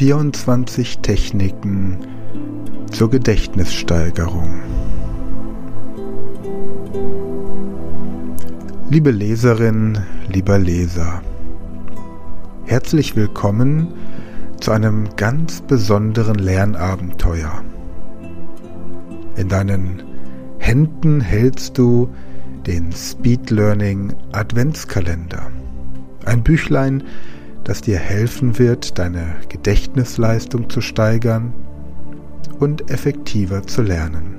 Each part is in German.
24 Techniken zur Gedächtnissteigerung. Liebe Leserin, lieber Leser, herzlich willkommen zu einem ganz besonderen Lernabenteuer. In deinen Händen hältst du den Speed Learning Adventskalender. Ein Büchlein, das dir helfen wird, deine Gedächtnisleistung zu steigern und effektiver zu lernen.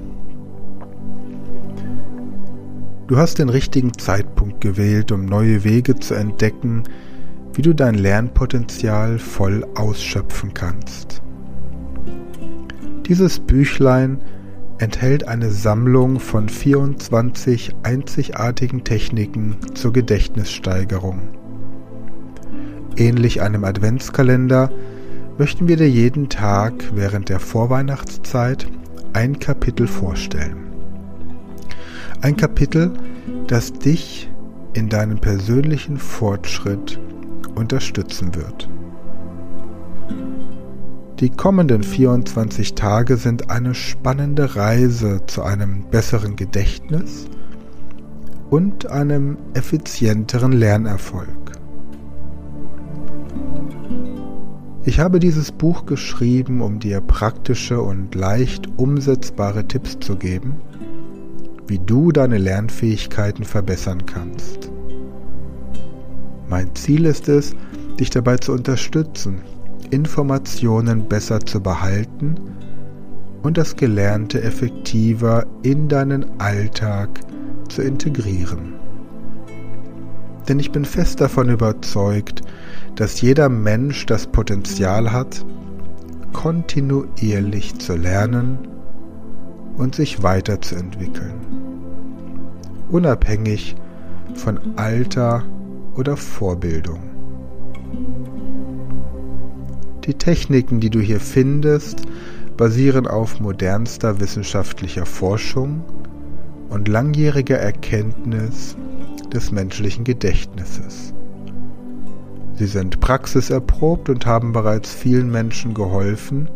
Du hast den richtigen Zeitpunkt gewählt, um neue Wege zu entdecken, wie du dein Lernpotenzial voll ausschöpfen kannst. Dieses Büchlein enthält eine Sammlung von 24 einzigartigen Techniken zur Gedächtnissteigerung. Ähnlich einem Adventskalender möchten wir dir jeden Tag während der Vorweihnachtszeit ein Kapitel vorstellen. Ein Kapitel, das dich in deinem persönlichen Fortschritt unterstützen wird. Die kommenden 24 Tage sind eine spannende Reise zu einem besseren Gedächtnis und einem effizienteren Lernerfolg. Ich habe dieses Buch geschrieben, um dir praktische und leicht umsetzbare Tipps zu geben, wie du deine Lernfähigkeiten verbessern kannst. Mein Ziel ist es, dich dabei zu unterstützen, Informationen besser zu behalten und das Gelernte effektiver in deinen Alltag zu integrieren. Denn ich bin fest davon überzeugt, dass jeder Mensch das Potenzial hat, kontinuierlich zu lernen und sich weiterzuentwickeln, unabhängig von Alter oder Vorbildung. Die Techniken, die du hier findest, basieren auf modernster wissenschaftlicher Forschung und langjähriger Erkenntnis des menschlichen Gedächtnisses. Sie sind praxiserprobt und haben bereits vielen Menschen geholfen,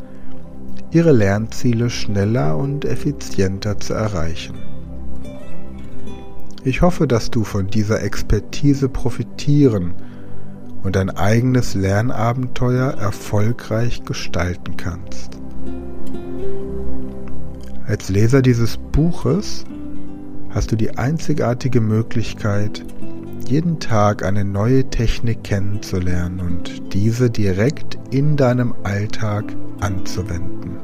ihre Lernziele schneller und effizienter zu erreichen. Ich hoffe, dass du von dieser Expertise profitieren und dein eigenes Lernabenteuer erfolgreich gestalten kannst. Als Leser dieses Buches hast du die einzigartige Möglichkeit, jeden Tag eine neue Technik kennenzulernen und diese direkt in deinem Alltag anzuwenden.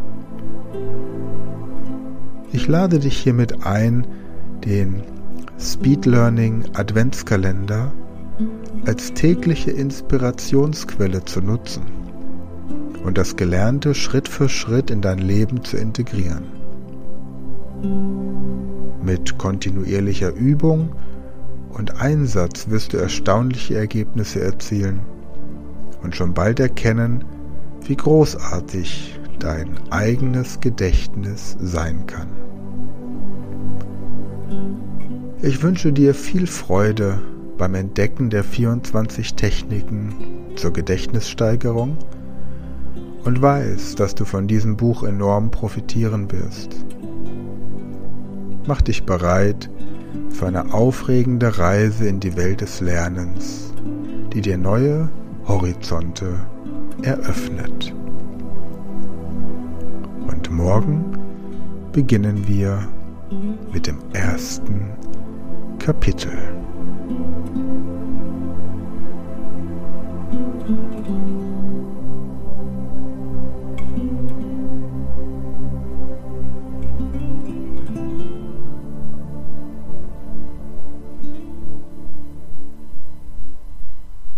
Ich lade dich hiermit ein, den Speed Learning Adventskalender als tägliche Inspirationsquelle zu nutzen und das Gelernte Schritt für Schritt in dein Leben zu integrieren. Mit kontinuierlicher Übung und Einsatz wirst du erstaunliche Ergebnisse erzielen und schon bald erkennen, wie großartig dein eigenes Gedächtnis sein kann. Ich wünsche dir viel Freude beim Entdecken der 24 Techniken zur Gedächtnissteigerung und weiß, dass du von diesem Buch enorm profitieren wirst. Mach dich bereit für eine aufregende Reise in die Welt des Lernens, die dir neue Horizonte eröffnet. Und morgen beginnen wir mit dem ersten Kapitel.